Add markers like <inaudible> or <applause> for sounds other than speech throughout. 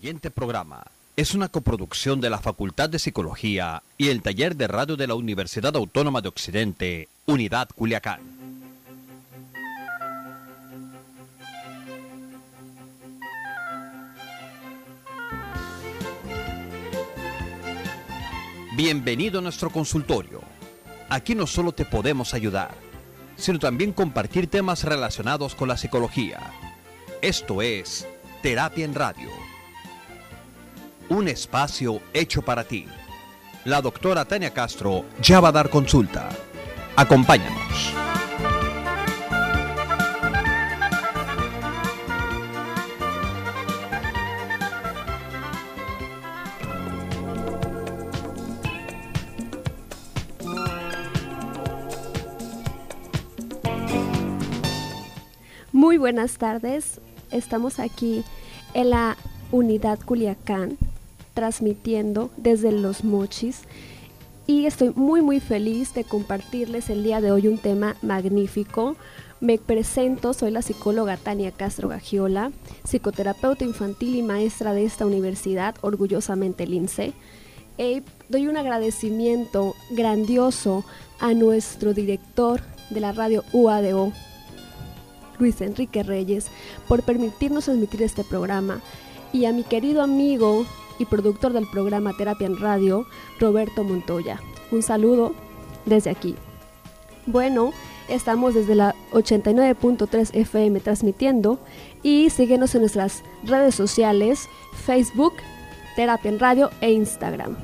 siguiente programa es una coproducción de la Facultad de Psicología y el Taller de Radio de la Universidad Autónoma de Occidente, Unidad Culiacán. Bienvenido a nuestro consultorio. Aquí no solo te podemos ayudar, sino también compartir temas relacionados con la psicología. Esto es Terapia en Radio un espacio hecho para ti. La doctora Tania Castro ya va a dar consulta. Acompáñanos. Muy buenas tardes. Estamos aquí en la unidad Culiacán transmitiendo desde Los Mochis y estoy muy muy feliz de compartirles el día de hoy un tema magnífico. Me presento, soy la psicóloga Tania Castro Gagiola, psicoterapeuta infantil y maestra de esta universidad, orgullosamente lince. E doy un agradecimiento grandioso a nuestro director de la radio UADO, Luis Enrique Reyes, por permitirnos transmitir este programa, y a mi querido amigo y productor del programa Terapia en Radio, Roberto Montoya. Un saludo desde aquí. Bueno, estamos desde la 89.3 FM transmitiendo y síguenos en nuestras redes sociales, Facebook, Terapia en Radio e Instagram.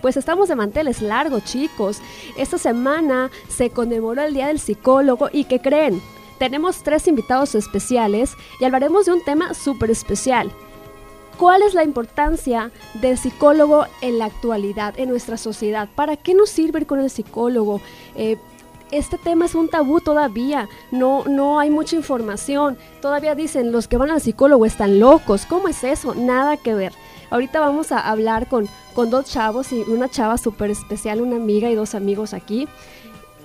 Pues estamos de manteles largos, chicos. Esta semana se conmemoró el Día del Psicólogo y ¿qué creen? Tenemos tres invitados especiales y hablaremos de un tema súper especial, ¿Cuál es la importancia del psicólogo en la actualidad, en nuestra sociedad? ¿Para qué nos sirve ir con el psicólogo? Eh, este tema es un tabú todavía, no, no hay mucha información. Todavía dicen, los que van al psicólogo están locos. ¿Cómo es eso? Nada que ver. Ahorita vamos a hablar con, con dos chavos y una chava súper especial, una amiga y dos amigos aquí.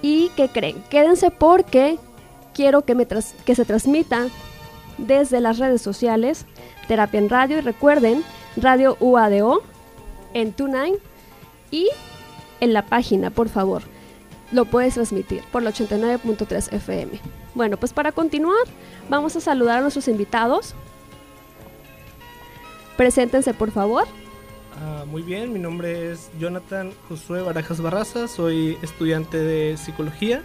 ¿Y qué creen? Quédense porque quiero que, me que se transmita desde las redes sociales Terapia en Radio y recuerden, Radio UADO en TuneIn y en la página, por favor. Lo puedes transmitir por la 89.3 FM. Bueno, pues para continuar, vamos a saludar a nuestros invitados. Preséntense, por favor. Ah, muy bien, mi nombre es Jonathan Josué Barajas Barraza, soy estudiante de psicología,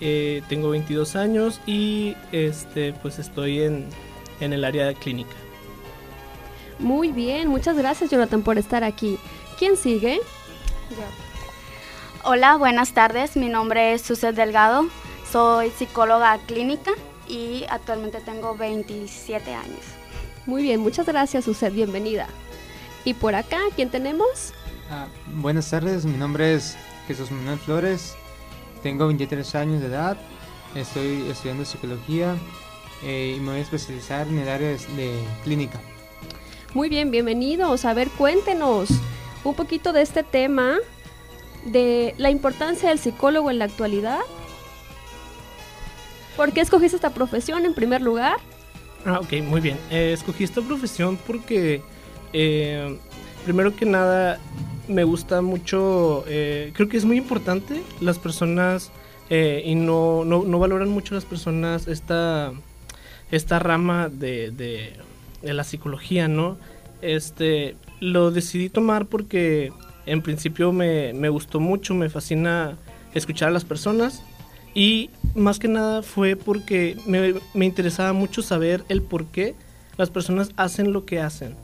eh, tengo 22 años y este, pues estoy en, en el área clínica. Muy bien, muchas gracias Jonathan por estar aquí. ¿Quién sigue? Hola, buenas tardes. Mi nombre es Suset Delgado. Soy psicóloga clínica y actualmente tengo 27 años. Muy bien, muchas gracias Suset, bienvenida. Y por acá, ¿quién tenemos? Ah, buenas tardes, mi nombre es Jesús Manuel Flores. Tengo 23 años de edad. Estoy estudiando psicología eh, y me voy a especializar en el área de clínica. Muy bien, bienvenidos. A ver, cuéntenos un poquito de este tema, de la importancia del psicólogo en la actualidad. ¿Por qué escogiste esta profesión en primer lugar? Ah, ok, muy bien. Eh, escogí esta profesión porque, eh, primero que nada, me gusta mucho, eh, creo que es muy importante las personas y no, no, valoran mucho las personas esta, esta rama de de la psicología, ¿no? Este, lo decidí tomar porque en principio me, gustó mucho, me fascina escuchar a las personas y más que nada fue porque me, interesaba mucho saber el por qué las personas hacen lo que hacen,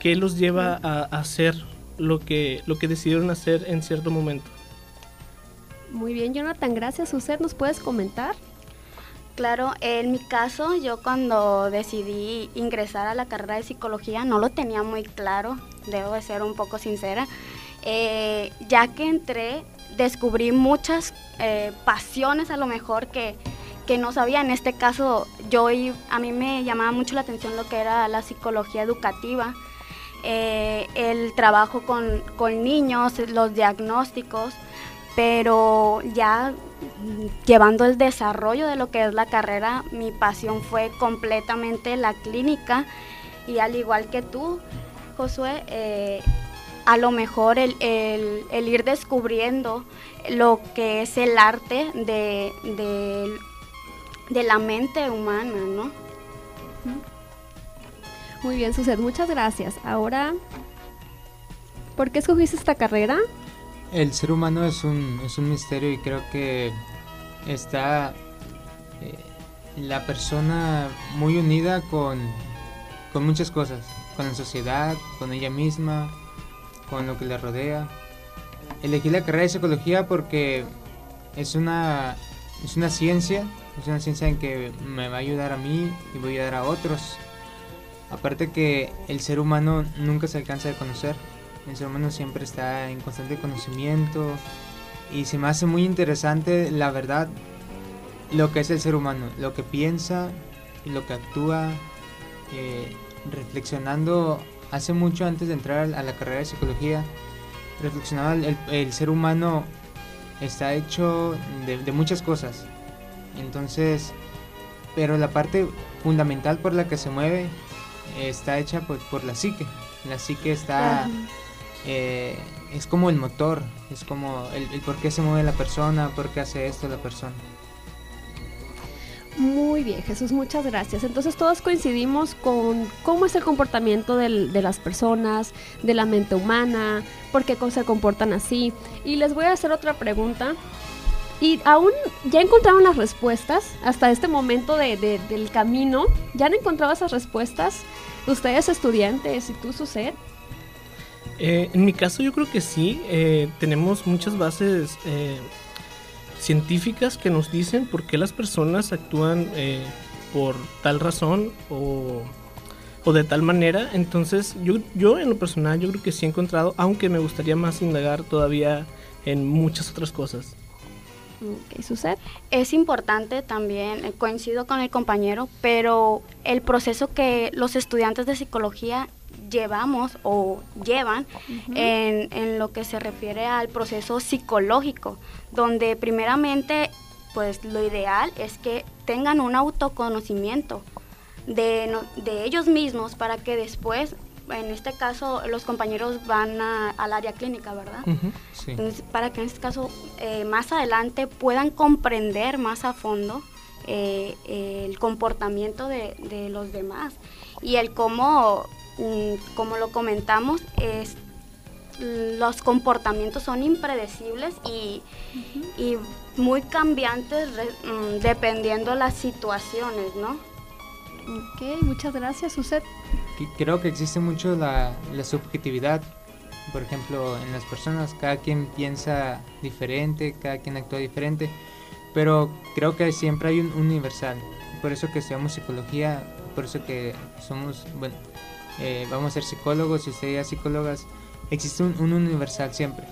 qué los lleva a, hacer lo que, lo que decidieron hacer en cierto momento. Muy bien, Jonathan, gracias. ¿Usted nos puedes comentar? Claro, en mi caso, yo cuando decidí ingresar a la carrera de psicología no lo tenía muy claro, debo de ser un poco sincera. Eh, ya que entré, descubrí muchas eh, pasiones a lo mejor que, no sabía. En este caso, yo a mí me llamaba mucho la atención lo que era la psicología educativa, eh, el trabajo con, con niños, los diagnósticos, pero ya llevando el desarrollo de lo que es la carrera, mi pasión fue completamente la clínica y al igual que tú, Josué, eh, a lo mejor el, el, ir descubriendo lo que es el arte de, de, la mente humana, ¿no? Muy bien, Suset, muchas gracias. Ahora, ¿por qué escogiste esta carrera? El ser humano es un, es un misterio y creo que está eh, la persona muy unida con, con muchas cosas, con la sociedad, con ella misma, con lo que le rodea. Elegí la carrera de psicología porque es una, es una ciencia, es una ciencia en que me va a ayudar a mí y voy a ayudar a otros. Aparte que el ser humano nunca se alcanza de conocer, el ser humano siempre está en constante conocimiento y se me hace muy interesante la verdad lo que es el ser humano, lo que piensa y lo que actúa, eh, reflexionando hace mucho antes de entrar a la carrera de psicología, reflexionaba el, ser humano está hecho de, muchas cosas. Entonces, pero la parte fundamental por la que se mueve está hecha por, por la psique. La psique está... Eh, es como el motor, es como el, por qué se mueve la persona, por qué hace esto la persona. Muy bien, Jesús, muchas gracias. Entonces todos coincidimos con cómo es el comportamiento de las personas, de la mente humana, por qué se comportan así. Y les voy a hacer otra pregunta. Y aún ya encontraron las respuestas hasta este momento del camino. ¿Ya han encontrado esas respuestas? Ustedes estudiantes y tú, Suset. Eh, en mi caso yo creo que sí. Eh, tenemos muchas bases eh, científicas que nos dicen por qué las personas actúan eh, por tal razón o, de tal manera. Entonces yo, yo en lo personal yo creo que sí he encontrado, aunque me gustaría más indagar todavía en muchas otras cosas. ¿Qué sucede? Es importante también, coincido con el compañero, pero el proceso que los estudiantes de psicología llevamos o llevan en, en, lo que se refiere al proceso psicológico, donde primeramente pues lo ideal es que tengan un autoconocimiento de, de ellos mismos para que después, en este caso los compañeros van al área clínica, ¿verdad? Entonces, para que en este caso eh, más adelante puedan comprender más a fondo eh, el comportamiento de, de los demás y el cómo como lo comentamos, es, los comportamientos son impredecibles y, muy cambiantes mm, dependiendo las situaciones, ¿no? Ok, muchas gracias, Uset. Creo que existe mucho la, subjetividad. Por ejemplo, en las personas, cada quien piensa diferente, cada quien actúa diferente, pero creo que siempre hay un universal. Por eso que estudiamos psicología, por eso que somos, bueno, eh, vamos a ser psicólogos y ustedes psicólogas, existe un, universal siempre.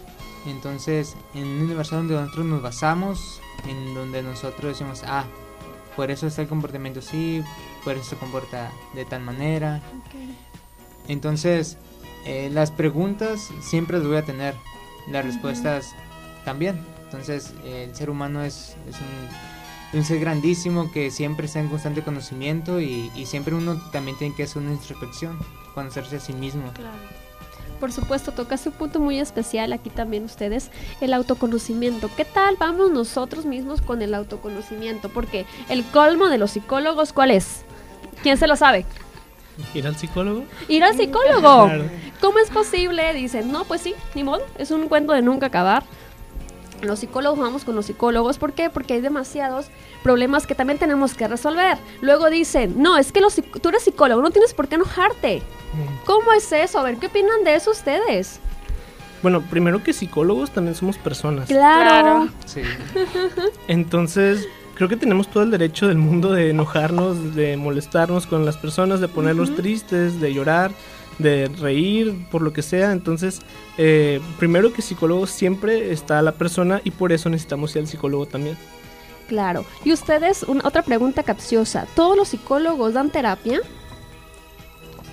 Entonces, en un universal donde nosotros nos basamos, en donde nosotros decimos, ah, por eso está el comportamiento así, por eso se comporta de tal manera. Entonces, eh, las preguntas siempre las voy a tener, las respuestas también. Entonces, el ser humano es, es un, un, ser grandísimo que siempre está en constante conocimiento y, y siempre uno también tiene que hacer una introspección conocerse a sí mismo. Claro. Por supuesto, toca un punto muy especial aquí también ustedes, el autoconocimiento. ¿Qué tal vamos nosotros mismos con el autoconocimiento? Porque el colmo de los psicólogos, ¿cuál es? ¿Quién se lo sabe? ¿Ir al psicólogo? Ir al psicólogo. <laughs> ¿Cómo es posible? Dicen, no, pues sí, ni modo, es un cuento de nunca acabar. Los psicólogos vamos con los psicólogos, ¿por qué? Porque hay demasiados problemas que también tenemos que resolver. Luego dicen, no, es que los, tú eres psicólogo, no tienes por qué enojarte. ¿Cómo es eso? A ver, ¿qué opinan de eso ustedes? Bueno, primero que psicólogos también somos personas. Claro. Sí. <laughs> Entonces, creo que tenemos todo el derecho del mundo de enojarnos, de molestarnos con las personas, de ponerlos tristes, de llorar, de reír, por lo que sea. Entonces, eh, primero que psicólogo siempre está la persona y por eso necesitamos ir al psicólogo también. Claro. Y ustedes, una, otra pregunta capciosa. ¿Todos los psicólogos dan terapia?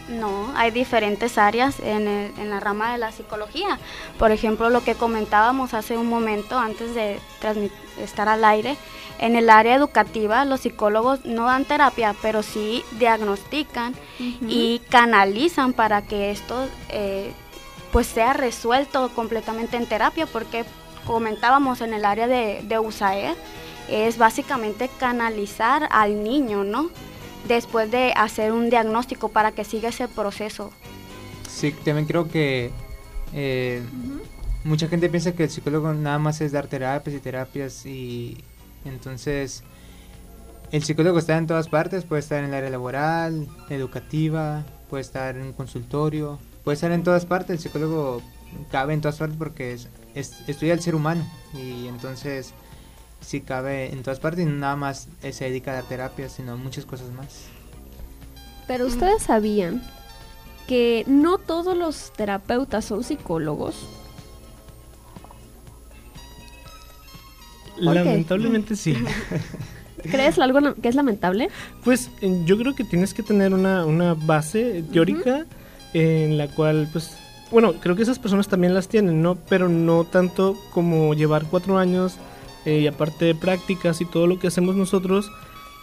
No, hay diferentes áreas en, en, la rama de la psicología. Por ejemplo, lo que comentábamos hace un momento antes de estar al aire, en el área educativa los psicólogos no dan terapia, pero sí diagnostican y canalizan para que esto eh, pues sea resuelto completamente en terapia, porque comentábamos en el área de, de USAER, es básicamente canalizar al niño, ¿no? Después de hacer un diagnóstico para que siga ese proceso. Sí, también creo que eh, mucha gente piensa que el psicólogo nada más es dar terapias y terapias y entonces el psicólogo está en todas partes, puede estar en el área laboral, educativa, puede estar en un consultorio, puede estar en todas partes, el psicólogo cabe en todas partes porque es, estudia el ser humano y entonces sí cabe en todas partes y nada más se dedica a la terapia, sino muchas cosas más. Pero ustedes sabían que no todos los terapeutas son psicólogos. Lamentablemente sí. <laughs> ¿Crees algo que es lamentable? Pues yo creo que tienes que tener una, base teórica en la cual, pues, bueno, creo que esas personas también las tienen, ¿no? Pero no tanto como llevar cuatro años eh, y aparte de prácticas y todo lo que hacemos nosotros,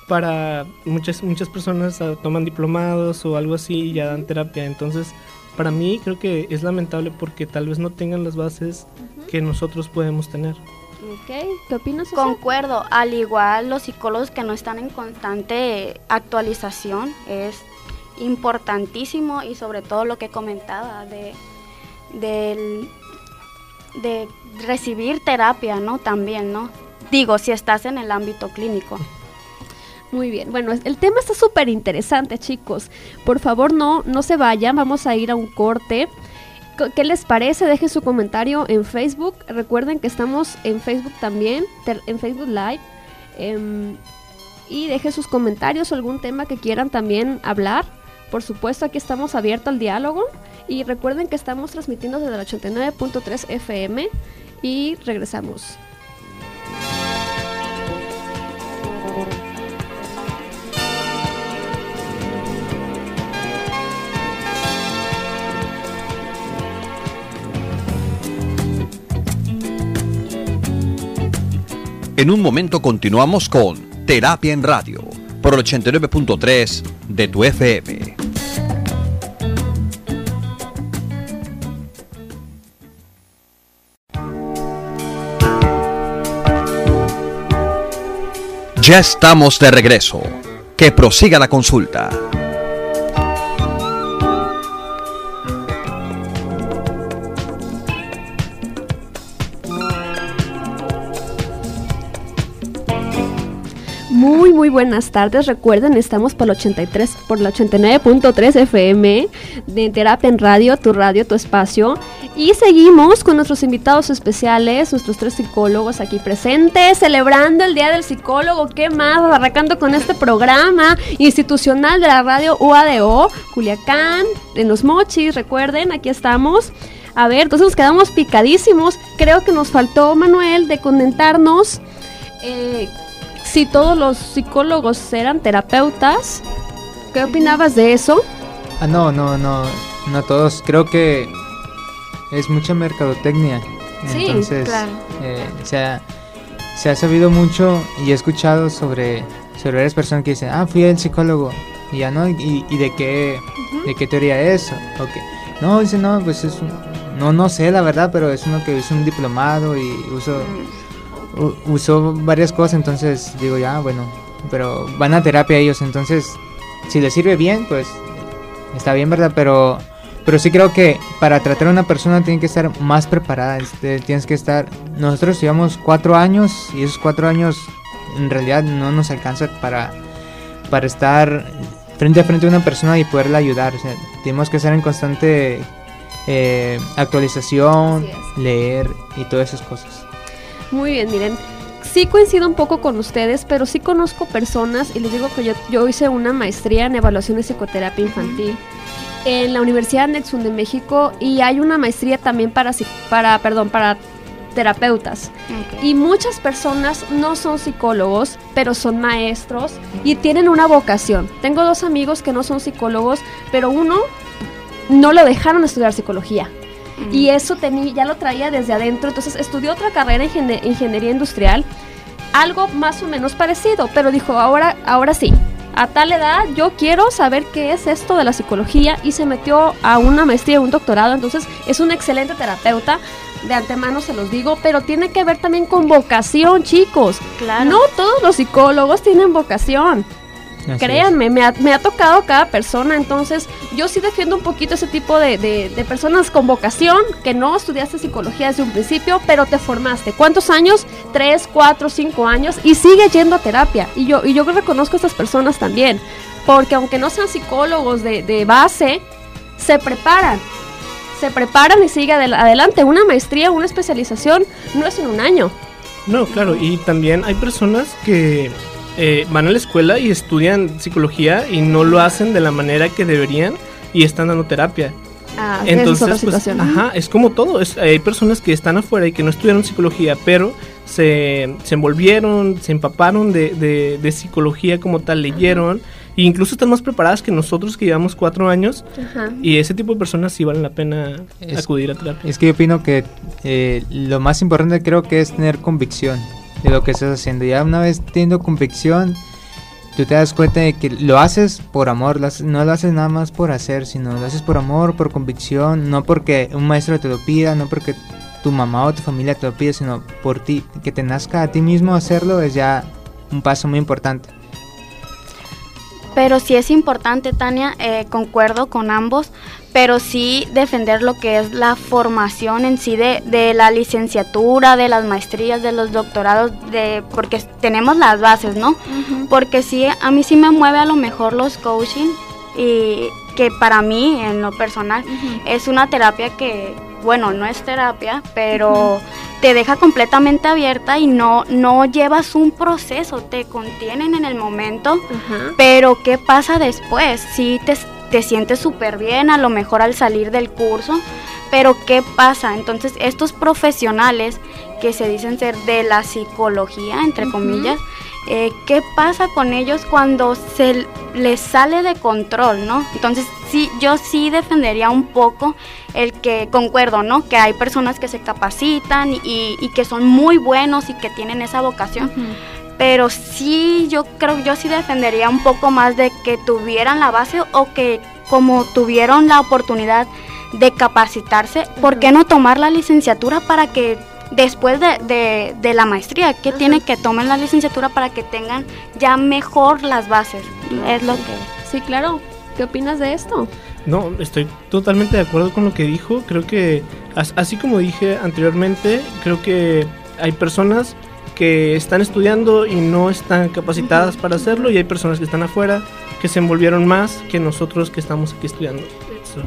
para muchas, muchas personas ah, toman diplomados o algo así y ya dan terapia. Entonces, para mí creo que es lamentable porque tal vez no tengan las bases que nosotros podemos tener. ¿Qué opinas? Concuerdo, al igual los psicólogos que no están en constante actualización es importantísimo y sobre todo lo que comentaba de, de recibir terapia, ¿no? También, ¿no? Digo, si estás en el ámbito clínico. Muy bien, bueno, el tema está súper interesante, chicos. Por favor, no, no se vayan, vamos a ir a un corte. ¿Qué les parece? Dejen su comentario en Facebook. Recuerden que estamos en Facebook también, en Facebook Live. Em, y dejen sus comentarios o algún tema que quieran también hablar. Por supuesto, aquí estamos abiertos al diálogo. Y recuerden que estamos transmitiendo desde el 89.3 FM. Y regresamos. En un momento continuamos con Terapia en Radio por el 89.3 de tu FM. Ya estamos de regreso. Que prosiga la consulta. Buenas tardes. Recuerden, estamos por el 83, por la 89.3 FM de Terapia en Radio, tu radio, tu espacio. Y seguimos con nuestros invitados especiales, nuestros tres psicólogos aquí presentes, celebrando el Día del Psicólogo. ¿Qué más? Arrancando con este programa institucional de la radio UADO, Culiacán, en Los Mochis. Recuerden, aquí estamos. A ver, entonces nos quedamos picadísimos. Creo que nos faltó, Manuel, de comentarnos. Eh, si todos los psicólogos eran terapeutas. ¿Qué opinabas de eso? Ah, no, no, no, no todos. Creo que es mucha mercadotecnia. Sí, Entonces, claro. Eh, se, ha, se ha sabido mucho y he escuchado sobre, sobre varias personas que dicen, ah, fui el psicólogo. Y ya no, y, de qué de qué teoría es. Okay. No, dice, no, pues es un, no, no sé la verdad, pero es uno que hizo un diplomado y uso... Mm usó varias cosas, entonces digo, ya, bueno, pero van a terapia ellos, entonces si les sirve bien, pues está bien, ¿verdad? Pero, pero sí creo que para tratar a una persona tiene que estar más preparada, este, tienes que estar, nosotros llevamos cuatro años y esos cuatro años en realidad no nos alcanza para, para estar frente a frente a una persona y poderla ayudar, o sea, tenemos que estar en constante eh, actualización, leer y todas esas cosas. Muy bien, miren. Sí coincido un poco con ustedes, pero sí conozco personas y les digo que yo, yo hice una maestría en evaluación de psicoterapia infantil en la Universidad Nexum de México y hay una maestría también para, para, perdón, para terapeutas. Y muchas personas no son psicólogos, pero son maestros y tienen una vocación. Tengo dos amigos que no son psicólogos, pero uno no lo dejaron estudiar psicología. Mm. Y eso tenía, ya lo traía desde adentro. Entonces estudió otra carrera en ingenie- ingeniería industrial, algo más o menos parecido, pero dijo, ahora, ahora sí. A tal edad yo quiero saber qué es esto de la psicología y se metió a una maestría, un doctorado, entonces es un excelente terapeuta, de antemano se los digo, pero tiene que ver también con vocación, chicos. Claro. No todos los psicólogos tienen vocación. Así. Créanme, me ha, me ha tocado cada persona, entonces yo sí defiendo un poquito ese tipo de, de- de personas con vocación, que no estudiaste psicología desde un principio, pero te formaste. ¿Cuántos años? Tres, cuatro, cinco años y sigue yendo a terapia. Y yo, y yo reconozco a estas personas también, porque aunque no sean psicólogos de, de base, se preparan. Se preparan y sigue adel- adelante. Una maestría, una especialización, no es en un año. No, claro, y también hay personas que eh, van a la escuela y estudian psicología y no lo hacen de la manera que deberían y están dando terapia. Ah, es Entonces, otra pues, situación. ajá, es como todo. es- hay personas que están afuera y que no estudiaron psicología, pero se, se envolvieron, se empaparon de, de- de psicología como tal, leyeron, e incluso están más preparadas que nosotros que llevamos cuatro años, Ajá. y ese tipo de personas sí valen la pena Es- acudir a terapia. Es que yo opino que eh, lo más importante creo que es tener convicción de lo que estás haciendo. Ya una vez teniendo convicción, tú te das cuenta de que lo haces por amor, lo no lo haces nada más por hacer, sino lo haces por amor, por convicción, no porque un maestro te lo pida, no porque tu mamá o tu familia te lo pida, sino por ti, que te nazca a ti mismo hacerlo es ya un paso muy importante. Pero sí es importante, Tania, eh, concuerdo con ambos, pero sí defender lo que es la formación en sí de, de la licenciatura, de las maestrías, de los doctorados, de porque tenemos las bases, ¿no? Porque sí, a mí sí me mueve a lo mejor los coaching y que para mí, en lo personal, es una terapia que, bueno, no es terapia, pero te deja completamente abierta y no, no llevas un proceso, te contienen en el momento, pero ¿qué pasa después? Sí, te, te sientes súper bien, a lo mejor al salir del curso, pero ¿qué pasa? Entonces, estos profesionales que se dicen ser de la psicología, entre comillas, eh, ¿qué pasa con ellos cuando se les sale de control, no? Entonces, sí, yo sí defendería un poco el que, concuerdo, ¿no? Que hay personas que se capacitan y, y que son muy buenos y que tienen esa vocación, pero sí, yo creo, yo sí defendería un poco más de que tuvieran la base o que como tuvieron la oportunidad de capacitarse, ¿por qué no tomar la licenciatura para que después de, de- de la maestría, que tiene que tomen la licenciatura para que tengan ya mejor las bases? Es lo que... Sí, claro. ¿Qué opinas de esto? No, estoy totalmente de acuerdo con lo que dijo. Creo que, as- así como dije anteriormente, creo que hay personas que están estudiando y no están capacitadas para hacerlo y hay personas que están afuera que se envolvieron más que nosotros que estamos aquí estudiando. Eso.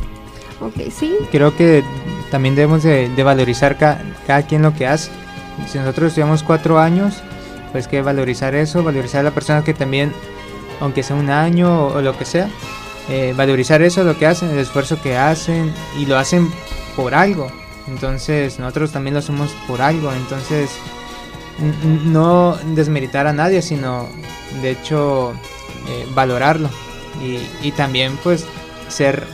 Ok, sí. creo que también debemos de, valorizar ca- cada quien lo que hace. Si nosotros estudiamos cuatro años, pues que valorizar eso, valorizar a la persona que también, aunque sea un año o, lo que sea, eh, valorizar eso, lo que hacen, el esfuerzo que hacen y lo hacen por algo. Entonces nosotros también lo hacemos por algo. Entonces no desmeritar a nadie, sino de hecho eh, valorarlo y también pues ser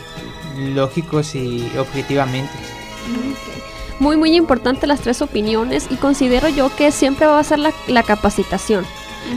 lógicos y objetivamente. Muy, muy importante las tres opiniones y considero yo que siempre va a ser la, la capacitación,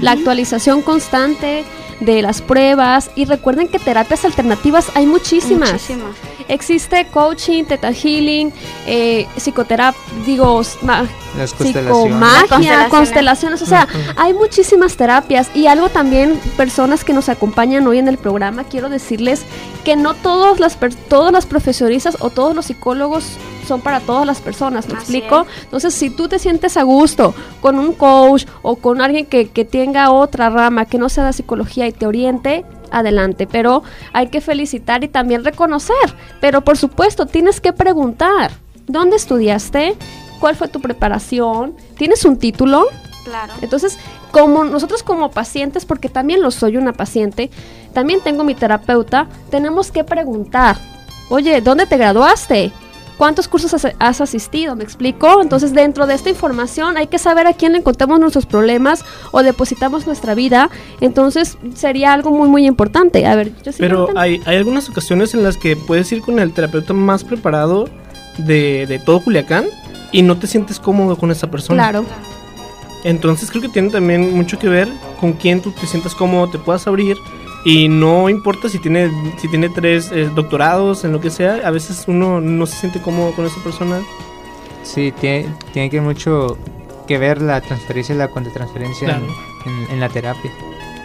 la actualización constante de las pruebas y recuerden que terapias alternativas hay muchísimas. Muchísimas. Existe coaching, teta healing, eh, psicoterapia, digo, Las constelaciones. psicomagia, Constelaciones. constelaciones, o sea, hay muchísimas terapias y algo también, personas que nos acompañan hoy en el programa, quiero decirles que no todos las per- todas las profesionistas o todos los psicólogos son para todas las personas, ¿me Así explico? es. Entonces, si tú te sientes a gusto con un coach o con alguien que, que tenga otra rama que no sea de psicología y te oriente, adelante, pero hay que felicitar y también reconocer, pero por supuesto tienes que preguntar, ¿dónde estudiaste? ¿Cuál fue tu preparación? ¿Tienes un título? Claro. Entonces, como nosotros como pacientes, porque también lo soy una paciente, también tengo mi terapeuta, tenemos que preguntar, oye, ¿dónde te graduaste? Cuántos cursos has, has asistido, ¿me explico? Entonces, dentro de esta información hay que saber a quién le contamos nuestros problemas o depositamos nuestra vida. Entonces, sería algo muy, muy importante. A ver, yo sí Pero hay, hay algunas ocasiones en las que puedes ir con el terapeuta más preparado de, de todo Culiacán y no te sientes cómodo con esa persona. Claro. Entonces creo que tiene también mucho que ver con quién tú te sientas cómodo, te puedas abrir y no importa si tiene si tiene tres eh, doctorados en lo que sea, a veces uno no se siente cómodo con esa persona. Sí, tiene, tiene que mucho que ver la transferencia y la contratransferencia en- Claro. en, en la terapia.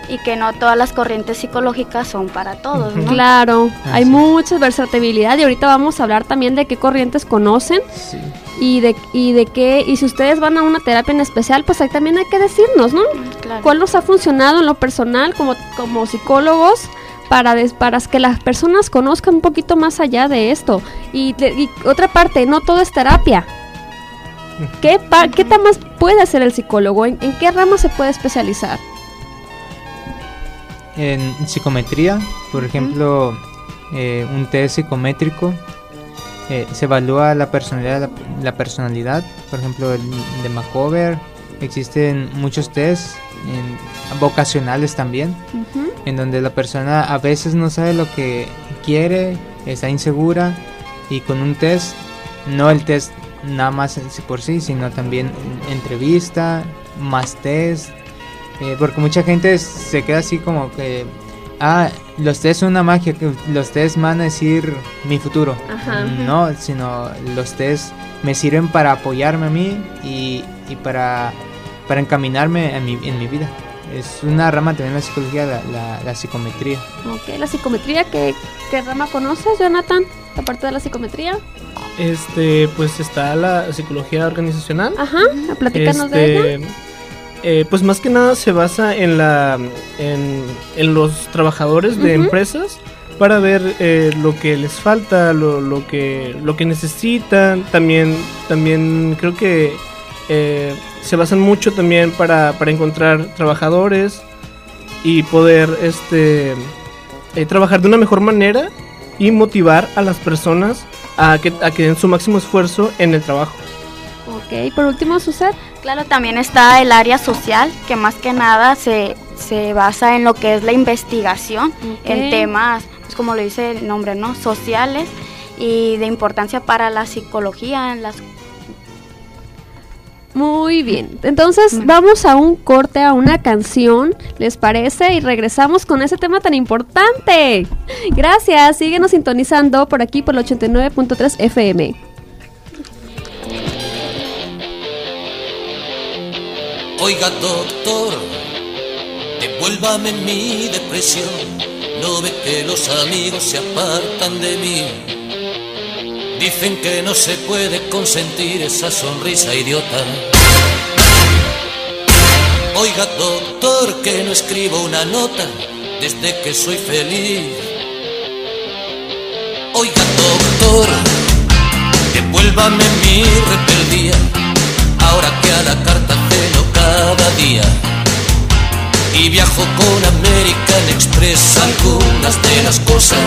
Y que no todas las corrientes psicológicas son para todos, ¿no? Claro, hay mucha versatilidad y ahorita vamos a hablar también de qué corrientes conocen Sí. y de, y de qué, y si ustedes van a una terapia en especial, pues ahí también hay que decirnos, ¿no? Claro. ¿Cuál nos ha funcionado en lo personal como, como psicólogos para, des- para que las personas conozcan un poquito más allá de esto? Y, de- y otra parte, no todo es terapia. <laughs> ¿Qué, pa- ¿Qué tan más puede hacer el psicólogo? ¿En, en qué rama se puede especializar? En psicometría, por ejemplo, eh, un test psicométrico eh, se evalúa la personalidad, la, la personalidad, por ejemplo, el de Macover. Existen muchos tests en- vocacionales también, en donde la persona a veces no sabe lo que quiere, está insegura y con un test, no el test nada más por sí, sino también entrevista, más test, eh, porque mucha gente se queda así como que, ah, los test son una magia, que los test van a decir mi futuro. Ajá. No, sino los test me sirven para apoyarme a mí y, y para, para encaminarme en mi, en mi vida. Es una rama también de la psicología, la, la, la psicometría. Ok, la psicometría, ¿qué, qué rama conoces, Jonathan? Aparte de la psicometría. Este, pues está la psicología organizacional. Ajá, platícanos de ella. Eh, pues más que nada se basa en la en, en los trabajadores de empresas para ver eh, lo que les falta, lo, lo que lo que necesitan. También también creo que eh, se basan mucho también para, para encontrar trabajadores y poder este eh, trabajar de una mejor manera y motivar a las personas a que, a que den su máximo esfuerzo en el trabajo. Ok, por último, Suset. Claro, también está el área social, que más que nada se, se basa en lo que es la investigación, en temas, pues como lo dice el nombre, ¿no? Sociales y de importancia para la psicología, en las Muy bien. Entonces, vamos a un corte, a una canción, ¿les parece? Y regresamos con ese tema tan importante. Gracias. Síguenos sintonizando por aquí por el 89.3 FM. Oiga, doctor, devuélvame mi depresión. No ve que los amigos se apartan de mí. Dicen que no se puede consentir esa sonrisa idiota. Oiga, doctor, que no escribo una nota desde que soy feliz. Oiga, doctor, devuélvame mi rebeldía. Ahora que a la carta y viajo con American Express algunas de las cosas.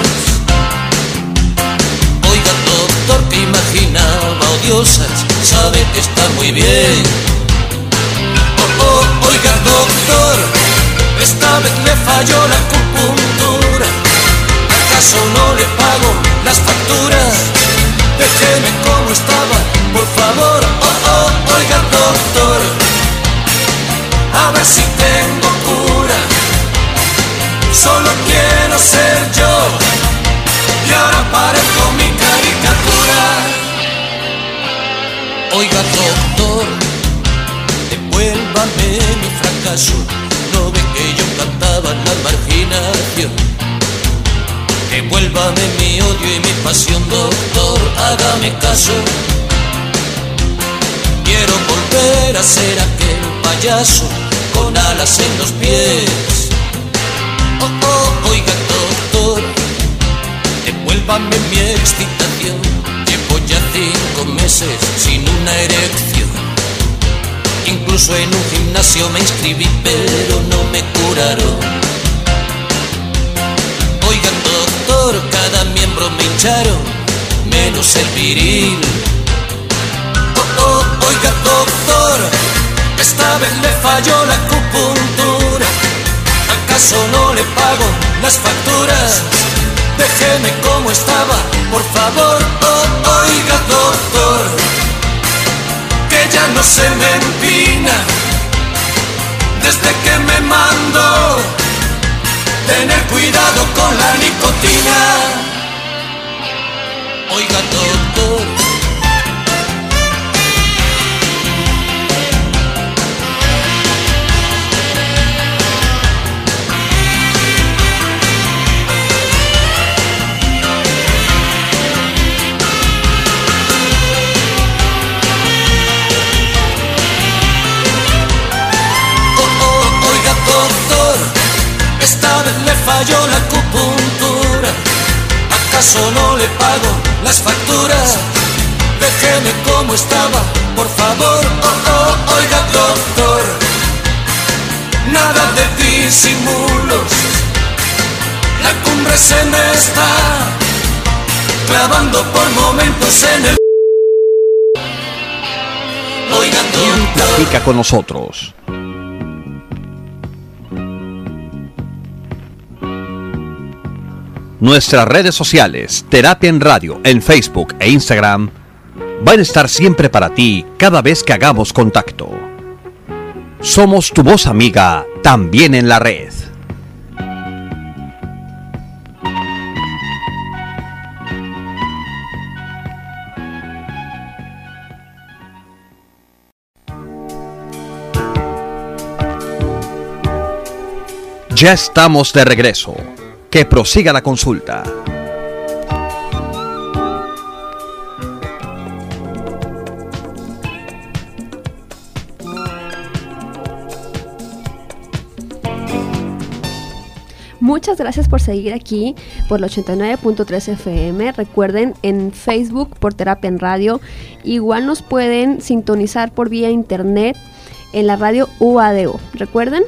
Oiga, doctor, que imaginaba odiosas, sabe que está muy bien. Oh, oh, oiga, doctor, esta vez le falló la acupuntura. ¿Acaso no le pago las facturas? Déjeme como estaba, por favor. Oh, oh, oiga, doctor, a ver si tengo cura. Solo quiero ser yo y ahora parezco mi caricatura. Oiga, doctor, devuélvame mi fracaso. No ve que yo cantaba en la marginación. Devuélvame mi odio y mi pasión, doctor, hágame caso. Quiero volver a ser aquel payaso con alas en los pies. Oh, oh, oiga, doctor, devuélvame mi excitación. Llevo ya cinco meses sin una erección. Incluso en un gimnasio me inscribí, pero no me curaron. Oigan doctor, cada miembro me hincharon, menos el viril. Esta vez le falló la acupuntura. ¿Acaso no le pago las facturas? Déjeme como estaba, por favor. Oh, oiga doctor, que ya no se me empina desde que me mando. Tener cuidado con la nicotina. Oiga doctor. Vez le falló la acupuntura. ¿Acaso no le pago las facturas? Déjeme como estaba, por favor. Oh, oh, oiga doctor, nada de disimulos. La cumbre se me está clavando por momentos en el. Oiga doctor. Platica con nosotros. Nuestras redes sociales, Terapia en Radio, en Facebook e Instagram, van a estar siempre para ti cada vez que hagamos contacto. Somos tu voz amiga, también en la red. Ya estamos de regreso. Que prosiga la consulta. Muchas gracias por seguir aquí por el 89.3 FM. Recuerden en Facebook por Terapia en Radio. Igual nos pueden sintonizar por vía internet en la radio UADO. Recuerden.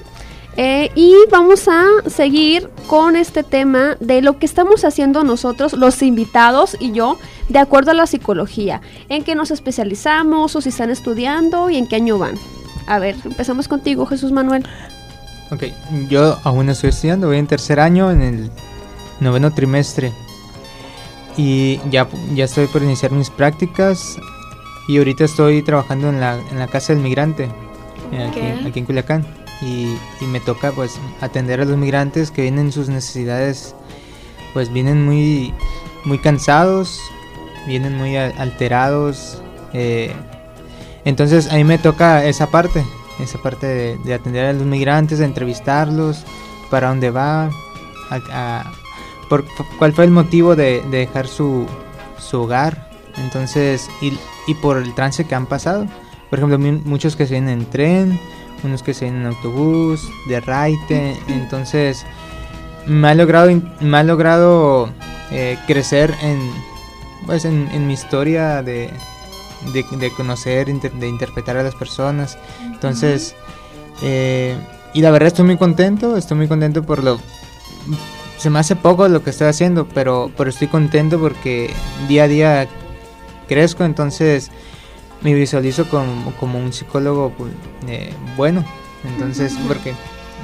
Eh, y vamos a seguir con este tema de lo que estamos haciendo nosotros, los invitados y yo, de acuerdo a la psicología. En qué nos especializamos o si están estudiando y en qué año van. A ver, empezamos contigo, Jesús Manuel. Ok, yo aún estoy estudiando, voy en tercer año, en el noveno trimestre. Y ya, ya estoy por iniciar mis prácticas. Y ahorita estoy trabajando en la, en la casa del migrante, aquí, aquí en Culiacán. Y, me toca pues atender a los migrantes que vienen sus necesidades, pues vienen muy, muy cansados, vienen muy alterados. eh, entonces a mí me toca esa parte, esa parte de, de atender a los migrantes, de entrevistarlos, para dónde va, por, cuál fue el motivo de, de dejar su, su hogar, entonces, y, y por el trance que han pasado. Por ejemplo, muchos que se vienen en tren, unos que se vienen en autobús, de raite, entonces me ha logrado, me ha logrado eh, crecer en, pues, en, en mi historia de, de, de conocer, inter- de interpretar a las personas. Entonces, eh, y la verdad estoy muy contento, estoy muy contento por lo... Se me hace poco lo que estoy haciendo, pero, pero estoy contento porque día a día crezco, entonces me visualizo como, como un psicólogo pues, eh, bueno. Entonces, porque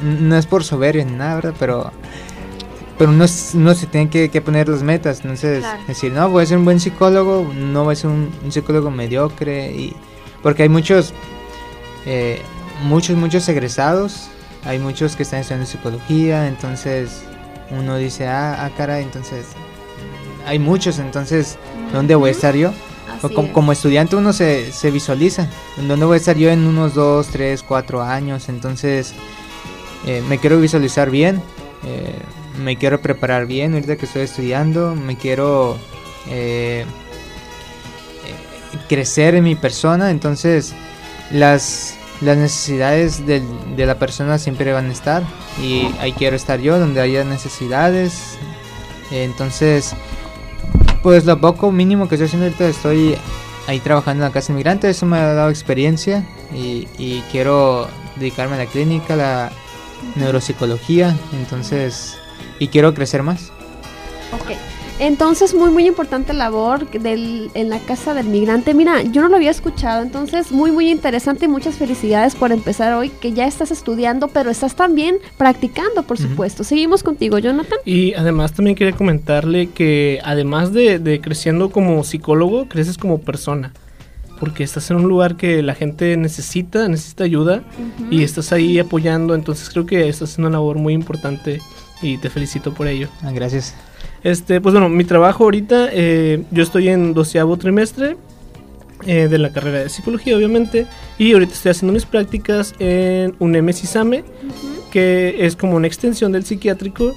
no es por soberbia ni nada, ¿verdad? Pero, pero uno, s- uno se tiene que, que poner las metas. Entonces, Claro. decir, no, voy a ser un buen psicólogo, no voy a ser un, un psicólogo mediocre. y Porque hay muchos, eh, muchos, muchos egresados. Hay muchos que están estudiando psicología. Entonces, uno dice, ah, ah, caray, entonces, hay muchos. Entonces, ¿dónde voy a estar yo? Así como, es. como estudiante uno se, se visualiza. ¿En dónde voy a estar yo en unos 2, 3, 4 años? Entonces, eh, me quiero visualizar bien. eh, me quiero preparar bien ahorita que estoy estudiando. Me quiero eh, crecer en mi persona. Entonces, las, las necesidades del- de la persona siempre van a estar. Y ahí quiero estar yo, donde haya necesidades. Entonces, pues lo poco mínimo que estoy haciendo ahorita estoy ahí trabajando en la casa inmigrante, eso me ha dado experiencia y, quiero dedicarme a la clínica, a la neuropsicología, entonces, y quiero crecer más. Ok. Entonces, muy, muy importante labor del, en la Casa del Migrante. Mira, yo no lo había escuchado, entonces muy, muy interesante y muchas felicidades por empezar hoy, que ya estás estudiando, pero estás también practicando, por supuesto. Seguimos contigo, Jonathan. Y además también quería comentarle que además de, de creciendo como psicólogo, creces como persona porque estás en un lugar que la gente necesita, necesita ayuda y estás ahí apoyando, entonces creo que estás haciendo una labor muy importante y te felicito por ello. Ah, gracias. Este, pues bueno, mi trabajo ahorita, eh, yo estoy en doceavo trimestre eh, de la carrera de psicología, obviamente, y ahorita estoy haciendo mis prácticas en un MSISAME, que es como una extensión del psiquiátrico,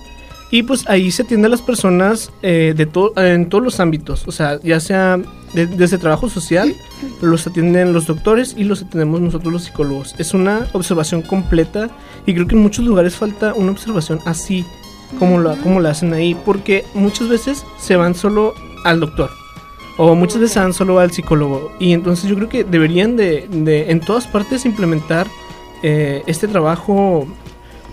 y pues ahí se atiende a las personas eh, de to en todos los ámbitos, o sea, ya sea desde trabajo social, los atienden los doctores y los atendemos nosotros los psicólogos. Es una observación completa y creo que en muchos lugares falta una observación así como la, como la hacen ahí, porque muchas veces se van solo al doctor o muchas veces van solo al psicólogo y entonces yo creo que deberían de, de en todas partes implementar eh, este trabajo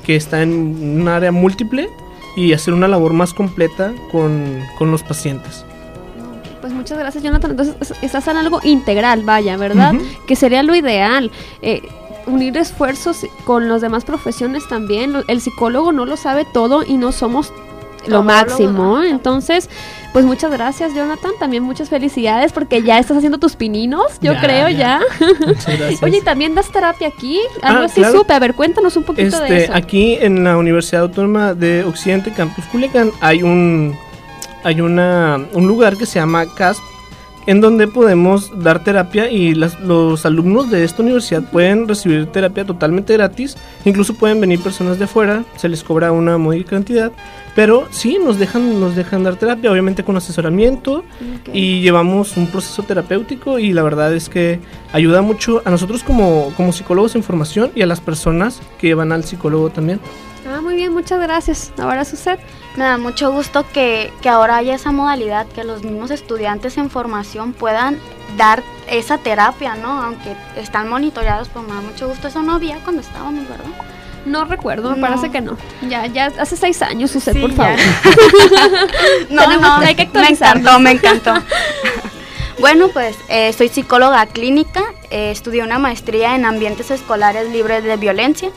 que está en un área múltiple y hacer una labor más completa con, con los pacientes. Pues muchas gracias, Jonathan. Entonces, estás en algo integral, vaya, ¿verdad? Que sería lo ideal. Eh, unir esfuerzos con las demás profesiones también. El psicólogo no lo sabe todo y no somos lo máximo. Entonces, pues muchas gracias, Jonathan. También muchas felicidades porque ya estás haciendo tus pininos, yo creo ya. Oye, también das terapia aquí? Algo ah, así supe. A ver, cuéntanos un poquito de este, eso. Aquí en la Universidad Autónoma de Occidente, Campus Culiacán, hay un hay una, un lugar que se llama CASP en donde podemos dar terapia y los alumnos de esta universidad pueden recibir terapia totalmente gratis. Incluso pueden venir personas de afuera, se les cobra una módica cantidad, pero sí nos dejan, nos dejan dar terapia, obviamente con asesoramiento y llevamos un proceso terapéutico y la verdad es que ayuda mucho a nosotros como, como psicólogos en formación y a las personas que van al psicólogo también. Ah, muy bien, muchas gracias. Ahora Suset. Me da mucho gusto que, que ahora haya esa modalidad, que los mismos estudiantes en formación puedan dar esa terapia, ¿no? Aunque están monitoreados, pues me da mucho gusto. Eso no había cuando estábamos, ¿verdad? No recuerdo, me parece que no. Ya, ya hace seis años, Suset, por favor. <laughs> no, <laughs> no, hay que Me encantó, me encantó. <laughs> Bueno, pues eh, soy psicóloga clínica, eh, estudié una maestría en ambientes escolares libres de violencia.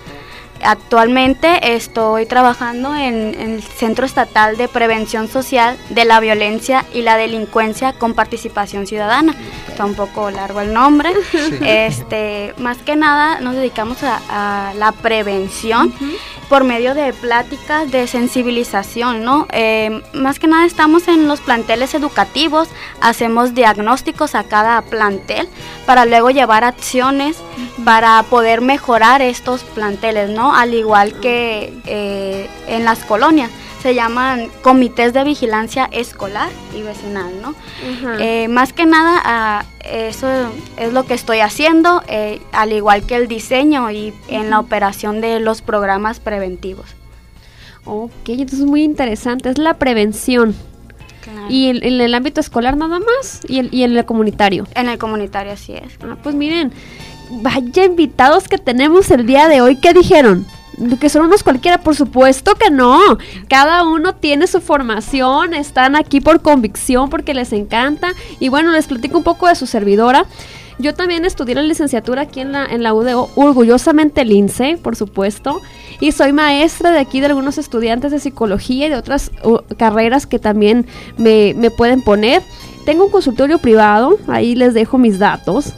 Actualmente estoy trabajando en, el Centro Estatal de Prevención Social de la Violencia y la Delincuencia con Participación Ciudadana. Está un poco largo el nombre. <laughs> Este, más que nada nos dedicamos a, la prevención por medio de pláticas de sensibilización, ¿no? Eh, más que nada estamos en los planteles educativos, hacemos diagnósticos a cada plantel para luego llevar acciones para poder mejorar estos planteles, ¿no? Al igual que eh, en las colonias se llaman comités de vigilancia escolar y vecinal, ¿no? Eh, más que nada, eso es lo que estoy haciendo, eh, al igual que el diseño y en la operación de los programas preventivos. Ok, entonces es muy interesante, es la prevención. ¿Y en, el ámbito escolar nada más? ¿Y, ¿Y en el comunitario? En el comunitario, así es. Ah, pues miren, vaya invitados que tenemos el día de hoy, ¿qué dijeron? que son unos cualquiera, por supuesto que no. Cada uno tiene su formación, están aquí por convicción, porque les encanta. Y bueno, les platico un poco de su servidora. Yo también estudié la licenciatura aquí en la, en UDO, orgullosamente lince, por supuesto. Y soy maestra de aquí de algunos estudiantes de psicología y de otras carreras que también me, me pueden poner. Tengo un consultorio privado, ahí les dejo mis datos.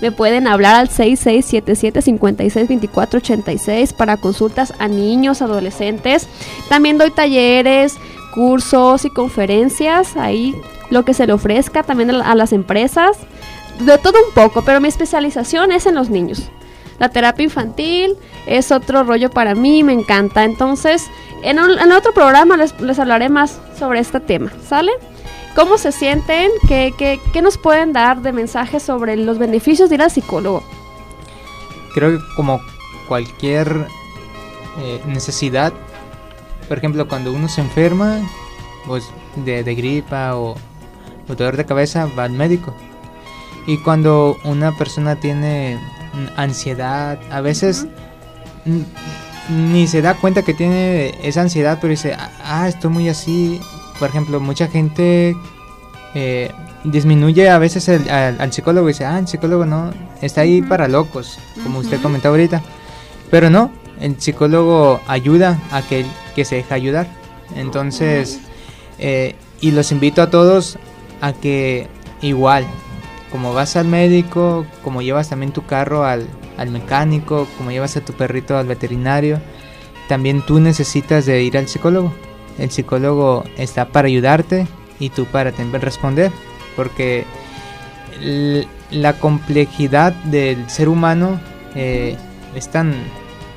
Me pueden hablar al 6677-562486 para consultas a niños, adolescentes. También doy talleres, cursos y conferencias, ahí lo que se le ofrezca también a las empresas. De todo un poco, pero mi especialización es en los niños. La terapia infantil es otro rollo para mí, me encanta. Entonces, en, otro programa les, les hablaré más sobre este tema, ¿sale? ¿Cómo se sienten? ¿Qué, qué, nos pueden dar de mensajes sobre los beneficios de ir al psicólogo? Creo que como cualquier eh, necesidad, por ejemplo, cuando uno se enferma pues, de, gripa o, dolor de cabeza, va al médico. Y cuando una persona tiene ansiedad, a veces ni se da cuenta que tiene esa ansiedad, pero dice, ah, estoy muy así, por ejemplo, mucha gente eh, disminuye a veces el- al, al psicólogo y dice, ah, el psicólogo no, está ahí para locos, como usted comentó ahorita. Pero no, el psicólogo ayuda a aquel que se deja ayudar. Entonces, eh, y los invito a todos a que igual, como vas al médico, como llevas también tu carro al, al mecánico, como llevas a tu perrito al veterinario, también tú necesitas de ir al psicólogo. El psicólogo está para ayudarte y tú para responder, porque la complejidad del ser humano eh, es tan,